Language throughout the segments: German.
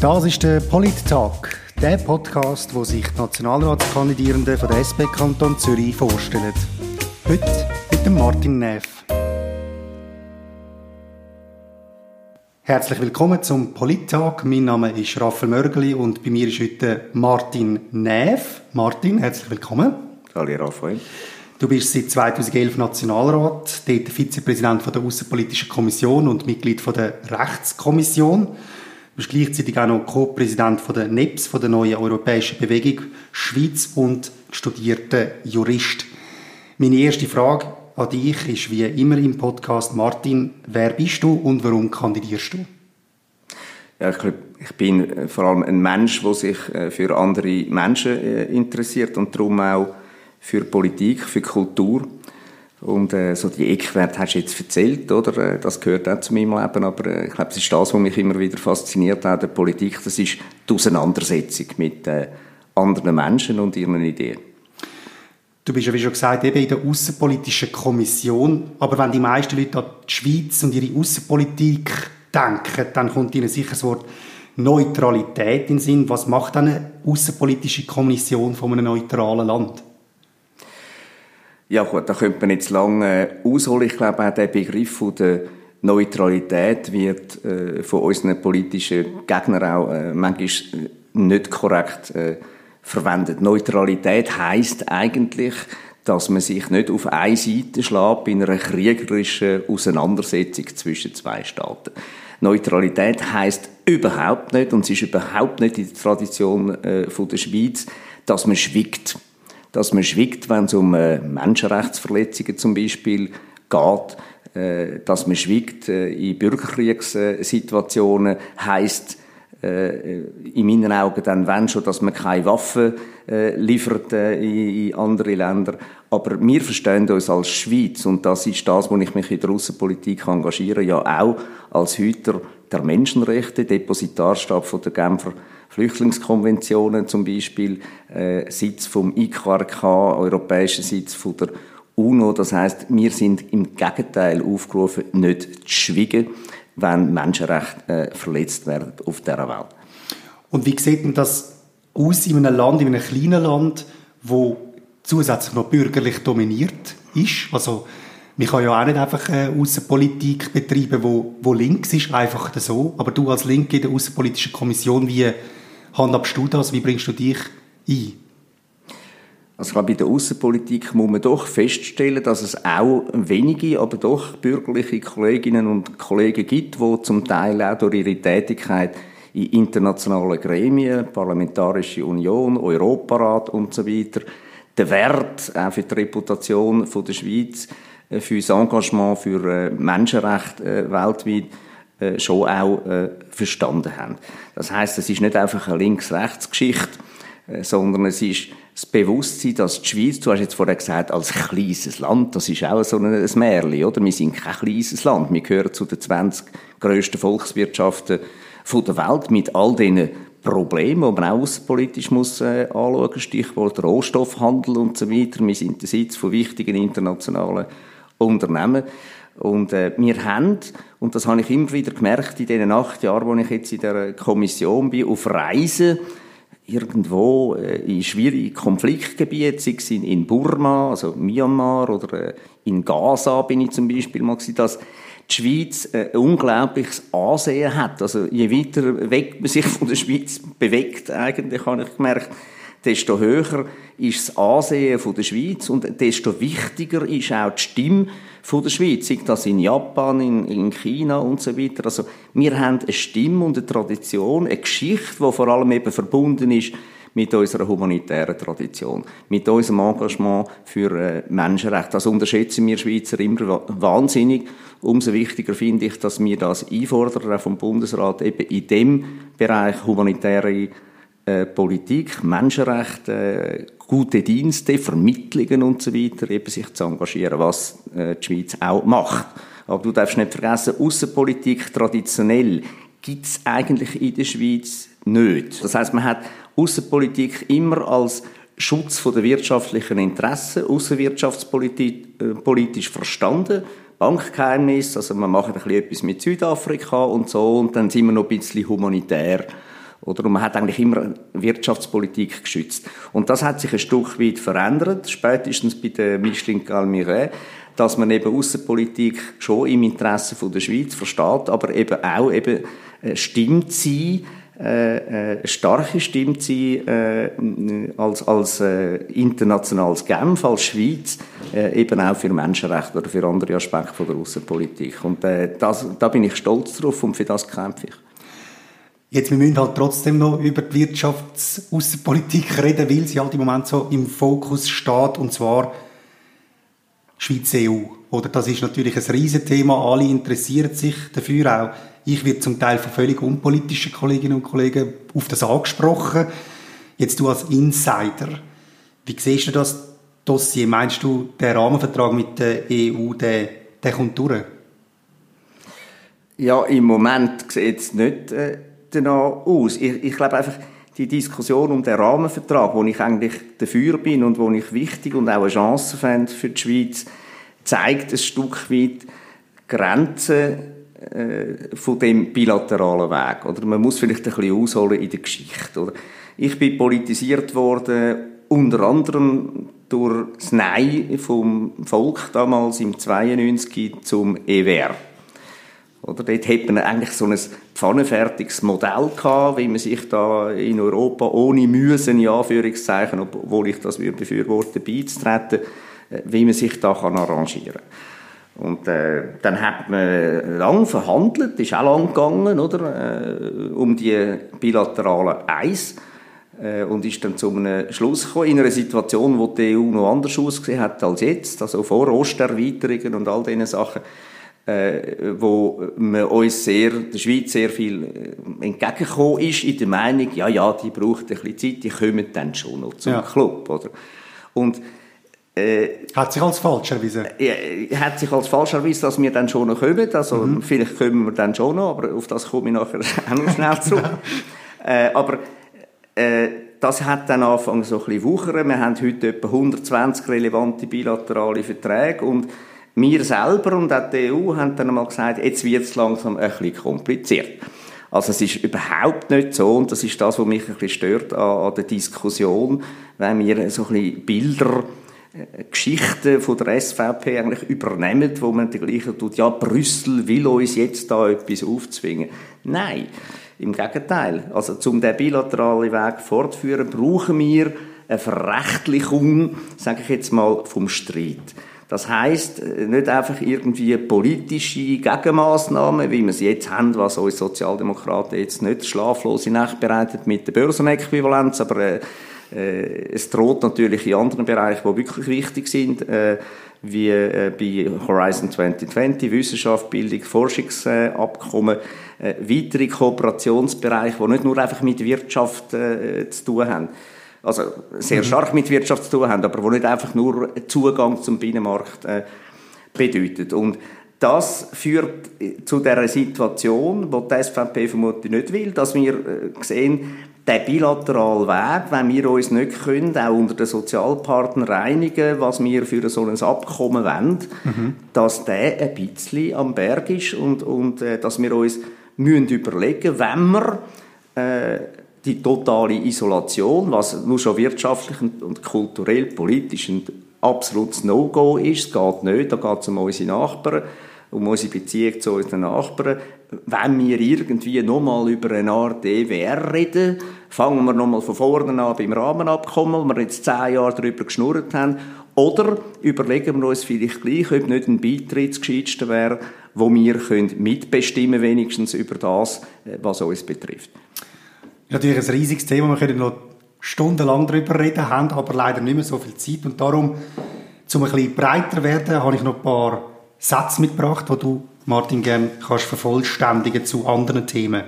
Das ist der Polit-Talk, der Podcast, wo sich die Nationalratskandidierenden von der SP Kanton Zürich vorstellen. Heute mit dem Martin Neff. Herzlich willkommen zum Polit-Talk. Mein Name ist Raphael Mörgeli und bei mir ist heute Martin Neff. Martin, herzlich willkommen. Hallo Raphael. Du bist seit 2011 Nationalrat, dort Vizepräsident der Außenpolitischen Kommission und Mitglied der Rechtskommission. Bist gleichzeitig auch noch Co-Präsident der NEPS, von der neuen Europäischen Bewegung Schweiz und studierter Jurist. Meine erste Frage an dich ist wie immer im Podcast, Martin, wer bist du und warum kandidierst du? Ja, ich glaube, ich bin vor allem ein Mensch, der sich äh, für andere Menschen äh, interessiert und darum auch für Politik, für Kultur. Und äh, so die Eckwerte hast du jetzt erzählt, oder? Äh, das gehört auch zu meinem Leben, aber äh, ich glaube, das ist das, was mich immer wieder fasziniert hat, der Politik. Das ist die Auseinandersetzung mit äh, anderen Menschen und ihren Ideen. Du bist ja, wie schon gesagt, eben in der Außenpolitischen Kommission. Aber wenn die meisten Leute an die Schweiz und ihre Außenpolitik denken, dann kommt ihnen sicher das Wort Neutralität in den Sinn. Was macht eine Außenpolitische Kommission von einem neutralen Land? Ja gut, da könnte man jetzt lange äh, ausholen. Ich glaube, auch der Begriff von der Neutralität wird äh, von unseren politischen Gegnern auch äh, manchmal äh, nicht korrekt äh, verwendet. Neutralität heißt eigentlich, dass man sich nicht auf eine Seite schlägt bei einer kriegerischen Auseinandersetzung zwischen zwei Staaten. Neutralität heißt überhaupt nicht, und es ist überhaupt nicht in der Tradition äh, von der Schweiz, dass man schwiegt dass man schwiegt, wenn es um äh, Menschenrechtsverletzungen zum Beispiel geht, äh, dass man schwiegt äh, in Bürgerkriegssituationen, heißt in meinen Augen dann, wenn schon, dass man keine Waffen liefert in, andere Länder. Aber wir verstehen uns als Schweiz, und das ist das, wo ich mich in der Außenpolitik engagiere, ja auch als Hüter der Menschenrechte, Depositarstab von der Genfer Flüchtlingskonventionen zum Beispiel, äh, Sitz vom IKRK, europäischer Sitz von der UNO. Das heißt, wir sind im Gegenteil aufgerufen, nicht zu schwiegen, wenn Menschenrechte äh, verletzt werden auf dieser Welt. Und wie sieht denn das aus in einem Land, in einem kleinen Land, wo zusätzlich noch bürgerlich dominiert ist? Also man kann ja auch nicht einfach eine Außenpolitik betreiben, wo, wo links ist, einfach so. Aber du als Linke in der Außenpolitischen Kommission, wie handhabst du das? Wie bringst du dich ein? Also bei der Außenpolitik muss man doch feststellen, dass es auch wenige, aber doch bürgerliche Kolleginnen und Kollegen gibt, die zum Teil auch durch ihre Tätigkeit in internationalen Gremien, Parlamentarische Union, Europarat und so den Wert auch für die Reputation der Schweiz, äh, für das Engagement für äh, Menschenrechte äh, weltweit äh, schon auch äh, verstanden haben. Das heißt, es ist nicht einfach eine Links-Rechts-Geschichte, äh, sondern es ist das Bewusstsein, dass die Schweiz, du hast jetzt vorher gesagt, als kleines Land, das ist auch so ein, Märchen, oder? Wir sind kein kleines Land. Wir gehören zu den 20 grössten Volkswirtschaften der Welt mit all diesen Problemen, die man auch außenpolitisch muss äh, anschauen, Stichwort Rohstoffhandel und so weiter. Wir sind der Sitz von wichtigen internationalen Unternehmen. Und äh, wir haben, und das habe ich immer wieder gemerkt in den acht Jahren, wo ich jetzt in der Kommission bin, auf Reisen irgendwo äh, in schwierigen Konfliktgebieten, sei es in, in Burma, also Myanmar oder äh, in Gaza bin ich zum Beispiel mal gewesen, dass die Schweiz äh, ein unglaubliches Ansehen hat. Also je weiter weg man sich von der Schweiz bewegt, eigentlich habe ich gemerkt, desto höher ist das Ansehen von der Schweiz und desto wichtiger ist auch die Stimme von der Schweiz, sei das in Japan, in, in China und so weiter. Also wir haben eine Stimme und eine Tradition, eine Geschichte, die vor allem eben verbunden ist mit unserer humanitären Tradition, mit unserem Engagement für äh, Menschenrechte. Das unterschätzen wir Schweizer immer wahnsinnig. Umso wichtiger finde ich, dass wir das einfordern, auch vom Bundesrat, eben in dem Bereich humanitäre äh, Politik, Menschenrechte, äh, gute Dienste, Vermittlungen und so weiter, eben sich zu engagieren, was äh, die Schweiz auch macht. Aber du darfst nicht vergessen, Außenpolitik traditionell gibt es eigentlich in der Schweiz nicht. Das heißt, man hat Außenpolitik immer als Schutz von der wirtschaftlichen Interessen, außenwirtschaftspolitisch verstanden. Bankgeheimnis, also man macht ein bisschen etwas mit Südafrika und so, und dann sind wir noch ein bisschen humanitär Oder? Und man hat eigentlich immer Wirtschaftspolitik geschützt. Und das hat sich ein Stück weit verändert, spätestens bei der Michelin Galmiret, dass man eben Außenpolitik schon im Interesse von der Schweiz versteht, aber eben auch eben äh, stimmt sie, äh, äh, starke Stimme sein äh, als, als äh, internationales Genf, als Schweiz, äh, eben auch für Menschenrechte oder für andere Aspekte von der Außenpolitik. Und äh, das, da bin ich stolz drauf und für das kämpfe ich. Jetzt, wir müssen halt trotzdem noch über die Wirtschaftsaußenpolitik reden, weil sie halt im Moment so im Fokus steht, und zwar Schweiz-EU. Oder das ist natürlich ein Riesenthema, alle interessieren sich dafür auch. Ich werde zum Teil von völlig unpolitischen Kolleginnen und Kollegen auf das angesprochen. Jetzt du als Insider, wie siehst du das Dossier? Meinst du, der Rahmenvertrag mit der EU, der, der kommt durch? Ja, im Moment sieht es nicht äh, danach aus. Ich, ich glaube einfach, die Diskussion um den Rahmenvertrag, wo ich eigentlich dafür bin und wo ich wichtig und auch eine Chance fände für die Schweiz, zeigt ein Stück weit Grenzen äh, von dem bilateralen Weg. Oder man muss vielleicht ein bisschen ausholen in der Geschichte. Oder? Ich bin politisiert worden unter anderem durch das Nein vom Volk damals im 92 zum EWR. Oder dort hat man eigentlich so ein pfannenfertiges Modell gehabt, wie man sich da in Europa ohne Mühen, in Anführungszeichen, obwohl ich das befürworte, beizutreten, äh, wie man sich da kann arrangieren kann. Und äh, dann hat man lang verhandelt, ist auch lang gegangen, oder, äh, um die bilateralen Eis äh, und ist dann zu einem Schluss gekommen, in einer Situation, wo die EU noch anders ausgesehen hat als jetzt, also vor Osterweiterungen und all diesen Sachen, äh, wo man uns sehr, der Schweiz sehr viel äh, entgegengekommen ist, in der Meinung, ja, ja, die braucht ein bisschen Zeit, die kommen dann schon noch zum ja. Club, oder? Und äh, hat sich als falsch erwiesen? Äh, hat sich als falsch erwiesen, dass wir dann schon noch kommen. Also, mhm. vielleicht kommen wir dann schon noch, aber auf das komme ich nachher auch noch schnell zurück. äh, aber, äh, das hat dann angefangen so ein bisschen wuchern. Wir haben heute etwa 120 relevante bilaterale Verträge und wir selber und auch die EU haben dann einmal gesagt, jetzt wird es langsam ein bisschen kompliziert. Also es ist überhaupt nicht so, und das ist das, was mich ein bisschen stört an, an der Diskussion, wenn wir so ein bisschen Bilder äh, Geschichten von der SVP eigentlich übernehmen, wo man die gleiche tut, ja, Brüssel will uns jetzt da etwas aufzwingen. Nein, im Gegenteil. Also, zum den bilateralen Weg fortzuführen, brauchen wir eine Verrechtlichung, sage ich jetzt mal, vom Streit. Das heißt äh, nicht einfach irgendwie politische Gegenmaßnahmen, wie wir sie jetzt haben, was uns Sozialdemokraten jetzt nicht schlaflose Nacht bereitet mit der Börsenäquivalenz, aber äh, äh, es droht natürlich in anderen Bereichen, die wirklich wichtig sind, äh, wie äh, bei Horizon 2020, Wissenschaft, Bildung, Forschungsabkommen, äh, weitere Kooperationsbereiche, die nicht nur einfach mit Wirtschaft äh, zu tun haben also sehr mhm. stark mit Wirtschaft zu tun haben, aber wo nicht einfach nur Zugang zum Binnenmarkt äh, bedeutet. Und das führt zu der Situation, wo die SVP vermutlich nicht will, dass wir äh, sehen, der bilaterale Weg, wenn wir uns nicht können, auch unter den Sozialpartnern reinigen, was wir für so ein Abkommen wollen, mhm. dass der ein bisschen am Berg ist und, und äh, dass wir uns müssen überlegen, wenn wir äh, die totale Isolation, was nur schon wirtschaftlich und kulturell, politisch ein absolutes No-Go ist. Es geht nicht, da geht es um unsere Nachbarn, um unsere Beziehung zu unseren Nachbarn. Wenn wir irgendwie nochmal über eine Art EWR reden, fangen wir nochmal von vorne an beim Rahmenabkommen, wo wir jetzt zehn Jahre darüber geschnurrt haben. Oder überlegen wir uns vielleicht gleich, ob nicht ein Beitritt das wäre, wo wir mitbestimmen können, wenigstens über das, äh, was uns betrifft natürlich ein riesiges Thema, wir können noch stundenlang darüber reden, haben aber leider nicht mehr so viel Zeit und darum, um ein bisschen breiter zu werden, habe ich noch ein paar Sätze mitgebracht, die du, Martin, gerne kannst vervollständigen zu anderen Themen.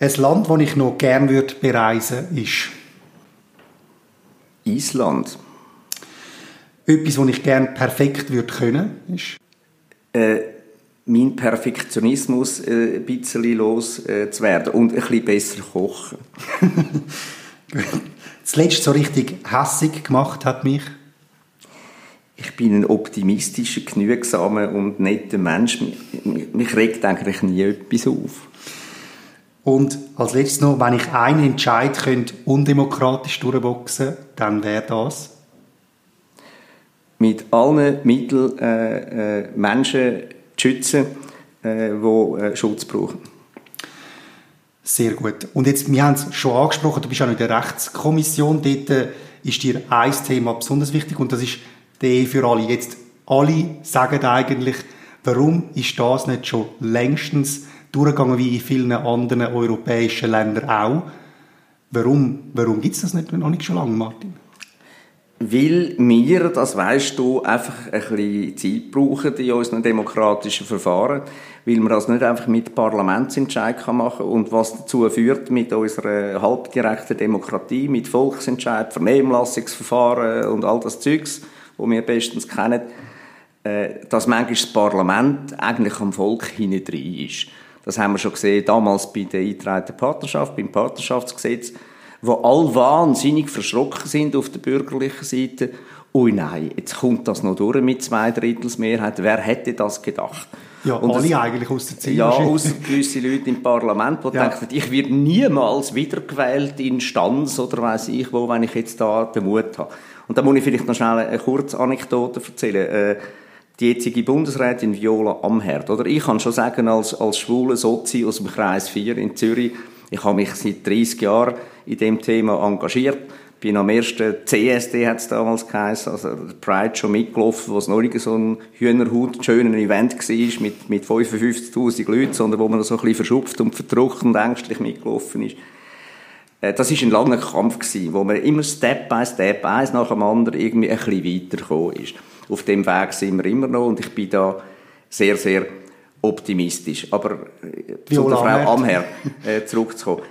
Ein Land, das ich noch gerne würde bereisen ist Island. Etwas, was ich gerne perfekt würde können, ist äh, mein Perfektionismus äh, ein bisschen loszuwerden äh, und ein bisschen besser kochen. Zuletzt so richtig hässig gemacht hat mich? Ich bin ein optimistischer, genügsamer und netter Mensch. Mich, mich regt eigentlich nie etwas auf. Und als letztes noch, wenn ich einen Entscheid könnte undemokratisch durchboxen, dann wäre das? Mit allen Mitteln äh, äh, Menschen schützen, äh, die äh, Schutz brauchen. Sehr gut. Und jetzt, wir haben es schon angesprochen, du bist auch in der Rechtskommission. Dort äh, ist dir ein Thema besonders wichtig und das ist Ehe für alle. Jetzt, alle sagen eigentlich, warum ist das nicht schon längstens durchgegangen wie in vielen anderen europäischen Ländern auch? Warum, warum gibt es das nicht noch nicht schon lange, Martin? Weil wir, das weißt du, einfach ein bisschen Zeit brauchen in unseren demokratischen Verfahren, weil man das nicht einfach mit Parlamentsentscheid machen kann. Und was dazu führt mit unserer halbdirekten Demokratie, mit Volksentscheid, Vernehmlassungsverfahren und all das Zeugs, wo wir bestens kennen, äh, dass manchmal das Parlament eigentlich am Volk hinein ist. Das haben wir schon gesehen damals bei der eingetragenen Partnerschaft, beim Partnerschaftsgesetz wo alle wahnsinnig verschrocken sind auf der bürgerlichen Seite. Ui nein, jetzt kommt das noch durch mit zwei Drittels Mehrheit. Wer hätte das gedacht? Ja, und alle das, eigentlich aus der Ziel. Ja, außer gewisse Leute im Parlament, die ja. denken, ich werde niemals wiedergewählt in Stanz oder weiß ich wo, wenn ich jetzt da den Mut habe. Und da muss ich vielleicht noch schnell eine kurze Anekdote erzählen. Äh, die jetzige Bundesrätin Viola Amherd, oder? Ich kann schon sagen, als, als schwule Sozi aus dem Kreis 4 in Zürich, ich habe mich seit 30 Jahren in dem Thema engagiert. Bin am ersten CSD, hat es damals geheißen, also Pride schon mitgelaufen, wo es noch nicht so ein Hühnerhut, schöner Event war mit, mit 55'000 Leuten, sondern wo man so ein bisschen verschupft und verdruckt und ängstlich mitgelaufen ist. Äh, das war ein langer Kampf, wo man immer Step by Step, eins nach dem anderen, irgendwie ein bisschen weitergekommen ist. Auf dem Weg sind wir immer noch und ich bin da sehr, sehr optimistisch. Aber äh, zu der Frau Amher äh, zurückzukommen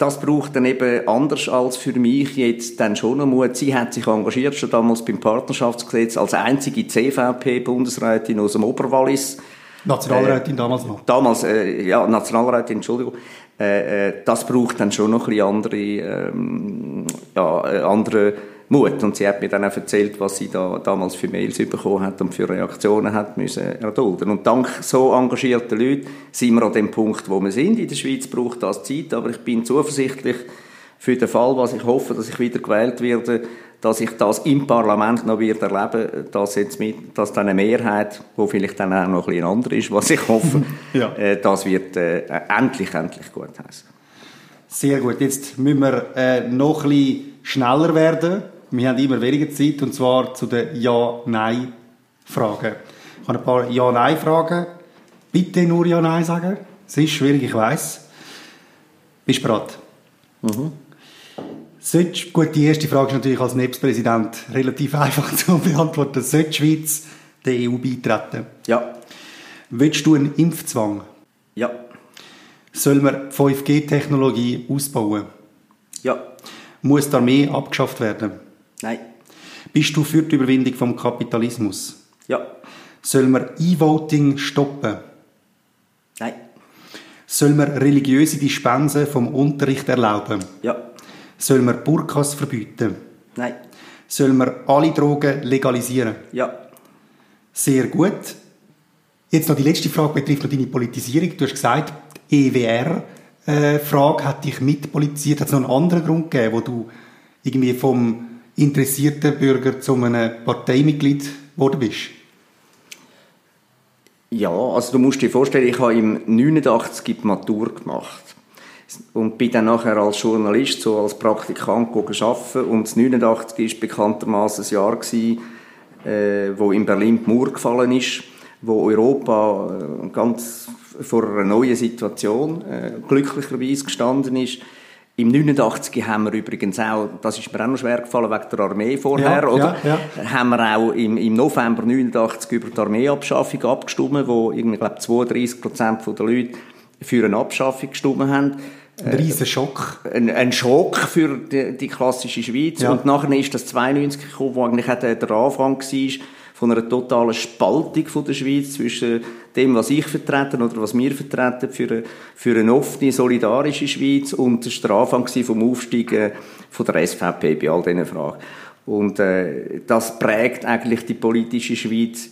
das braucht dann eben anders als für mich jetzt dann schon noch Mut. Sie hat sich engagiert, schon damals beim Partnerschaftsgesetz, als einzige CVP-Bundesrätin aus dem Oberwallis. Nationalrätin äh, damals noch. Damals, äh, ja, Nationalrätin, Entschuldigung. Äh, äh, das braucht dann schon noch ein bisschen andere, ähm, ja, äh, andere Mut. Und sie hat mir dann auch erzählt, was sie da damals für Mails bekommen hat und für Reaktionen hat müssen erdulden. Und dank so engagierten Leuten sind wir an dem Punkt, wo wir sind. In der Schweiz braucht das Zeit, aber ich bin zuversichtlich für den Fall, was ich hoffe, dass ich wieder gewählt werde, dass ich das im Parlament noch wieder erleben, dass jetzt mit, dass dann eine Mehrheit, wo vielleicht dann auch noch ein bisschen andere ist, was ich hoffe, ja. äh, das wird äh, endlich, endlich gut heißen. Sehr gut. Jetzt müssen wir äh, noch ein bisschen schneller werden. Wir haben immer weniger Zeit, und zwar zu den Ja-Nein-Fragen. Ich habe ein paar Ja-Nein-Fragen. Bitte nur Ja-Nein sagen. Es ist schwierig, ich weiß. Bist du bereit? Mhm. Sollte, gut, die erste Frage ist natürlich als NEPS-Präsident relativ einfach zu beantworten. Sollte die Schweiz der EU beitreten? Ja. Willst du einen Impfzwang? Ja. Soll man 5G-Technologie ausbauen? Ja. Muss die Armee abgeschafft werden? Nein. Bist du für die Überwindung vom Kapitalismus? Ja. Soll man E-Voting stoppen? Nein. Soll man religiöse Dispensen vom Unterricht erlauben? Ja. Soll man Burkas verbieten? Nein. Soll man alle Drogen legalisieren? Ja. Sehr gut. Jetzt noch die letzte Frage betrifft noch deine Politisierung. Du hast gesagt, die EWR-Frage äh, hat dich mitpolitisiert. Hat es noch einen anderen Grund gegeben, wo du irgendwie vom interessierter Bürger zu einem Parteimitglied geworden bist? Ja, also du musst dir vorstellen, ich habe im 89 die Matur gemacht. Und bin dann nachher als Journalist, so als Praktikant arbeiten. Und das 89 war bekanntermaßen ein Jahr, gewesen, äh, wo in Berlin die Mauer gefallen ist, wo Europa äh, ganz vor einer neuen Situation äh, glücklicherweise gestanden ist im 89 haben wir übrigens auch, das ist mir auch noch schwer gefallen wegen der Armee vorher, ja, oder? Ja, ja. Haben wir auch im, im November 89 über die Armeeabschaffung abgestimmt, wo irgendwie, glaube 32 Prozent der Leute für eine Abschaffung gestimmt haben. Ein riesen Schock. Ein, ein Schock für die, die klassische Schweiz. Und nachher ist das 92 gekommen, wo eigentlich der, der Anfang war von einer totalen Spaltung von der Schweiz zwischen dem, was ich vertrete oder was wir vertreten für eine, für eine offene, solidarische Schweiz und das war der Anfang vom Aufstieg von der SVP bei all diesen Fragen. Und äh, das prägt eigentlich die politische Schweiz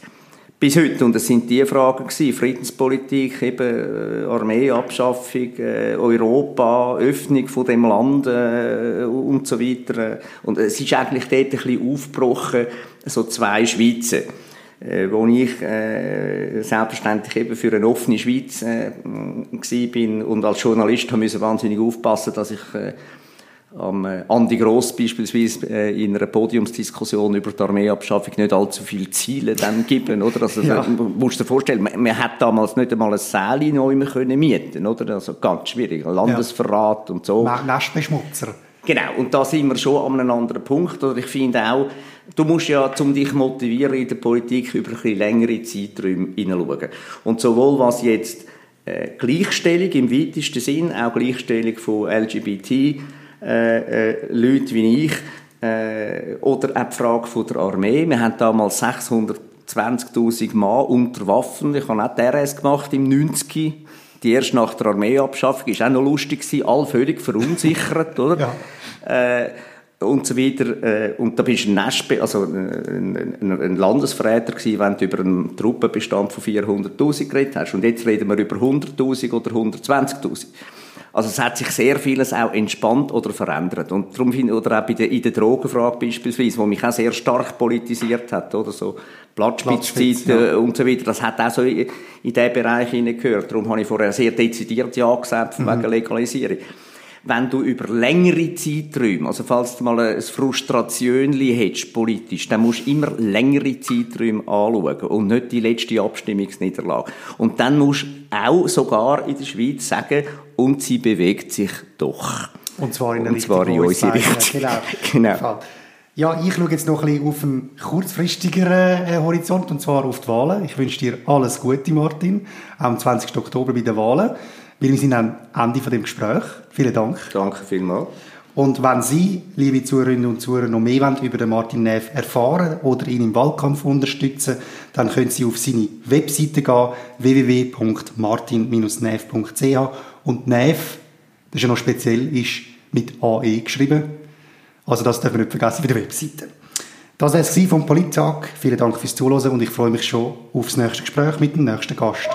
bis heute. Und es sind die Fragen gewesen, Friedenspolitik, eben äh, Armeeabschaffung, äh, Europa, Öffnung von dem Land äh, und so weiter. Und es ist eigentlich dort ein bisschen aufgebrochen, so zwei Schweizer äh, wo ich äh, selbstverständlich eben für eine offene Schweiz äh, bin und als Journalist ich wahnsinnig aufpassen, dass ich äh, am äh, Andi Gross beispielsweise äh, in einer Podiumsdiskussion über die Armeeabschaffung nicht allzu viele Ziele dann geben, oder? Also, ja. man muss dir vorstellen, man, man hat damals nicht einmal ein Säle neu können mieten, oder? Also, ganz schwierig. Landesverrat ja. und so. Nestbeschmutzer. Genau. Und da sind wir schon an einem anderen Punkt. Oder ich finde auch, du musst ja, um dich motivieren in der Politik, über ein bisschen längere Zeiträume hineinschauen. Und sowohl was jetzt äh, Gleichstellung im weitesten Sinn, auch Gleichstellung von LGBT, äh, äh, Leute wie ich, äh, oder auch die Frage von der Armee. Wir haben damals 620.000 Mann unter Waffen. Ich habe auch die RS gemacht im 90 die erst nach der Armeeabschaffung ist auch noch lustig gewesen, alle völlig verunsichert, oder? Ja. Äh, und so weiter. Äh, und da bist du ein, Nestbe also ein, ein, ein Landesverräter gewesen, wenn du über einen Truppenbestand von 400'000 geredet hast. Und jetzt reden wir über 100'000 oder 120'000. Also es hat sich sehr vieles auch entspannt oder verändert. Und darum finde oder auch bei der, in der Drogenfrage beispielsweise, wo mich auch sehr stark politisiert hat, oder so Platzspitzzeiten ja. und so weiter, das hat auch so in, in diesen Bereich hineingehört. Darum habe ich vorher sehr dezidiert Ja gesagt, mhm. wegen Legalisierung wenn du über längere Zeiträume, also falls du mal ein Frustration hättest politisch, dann musst du immer längere Zeiträume anschauen und nicht die letzte Abstimmungsniederlage. Und dann musst du auch sogar in der Schweiz sagen, und sie bewegt sich doch. Und zwar in, und zwar in unsere Richtung. Genau. genau. Ja, ich schaue jetzt noch ein bisschen auf einen kurzfristigeren äh, Horizont, und zwar auf die Wahlen. Ich wünsche dir alles Gute, Martin, am 20. Oktober bei den Wahlen. Wir sind am Ende von dem Gespräch. Vielen Dank. Danke vielmals. Und wenn Sie, liebe Zuhörerinnen und Zuhörer, noch mehr wollen über den Martin Neff erfahren oder ihn im Wahlkampf unterstützen, dann können Sie auf seine Webseite gehen, www.martin-neff.ch und Neff, das ist ja noch speziell, ist mit AE geschrieben. Also das dürfen wir nicht vergessen bei der Webseite. Das war es vom Polittag. Vielen Dank fürs Zuhören und ich freue mich schon aufs nächste Gespräch mit dem nächsten Gast.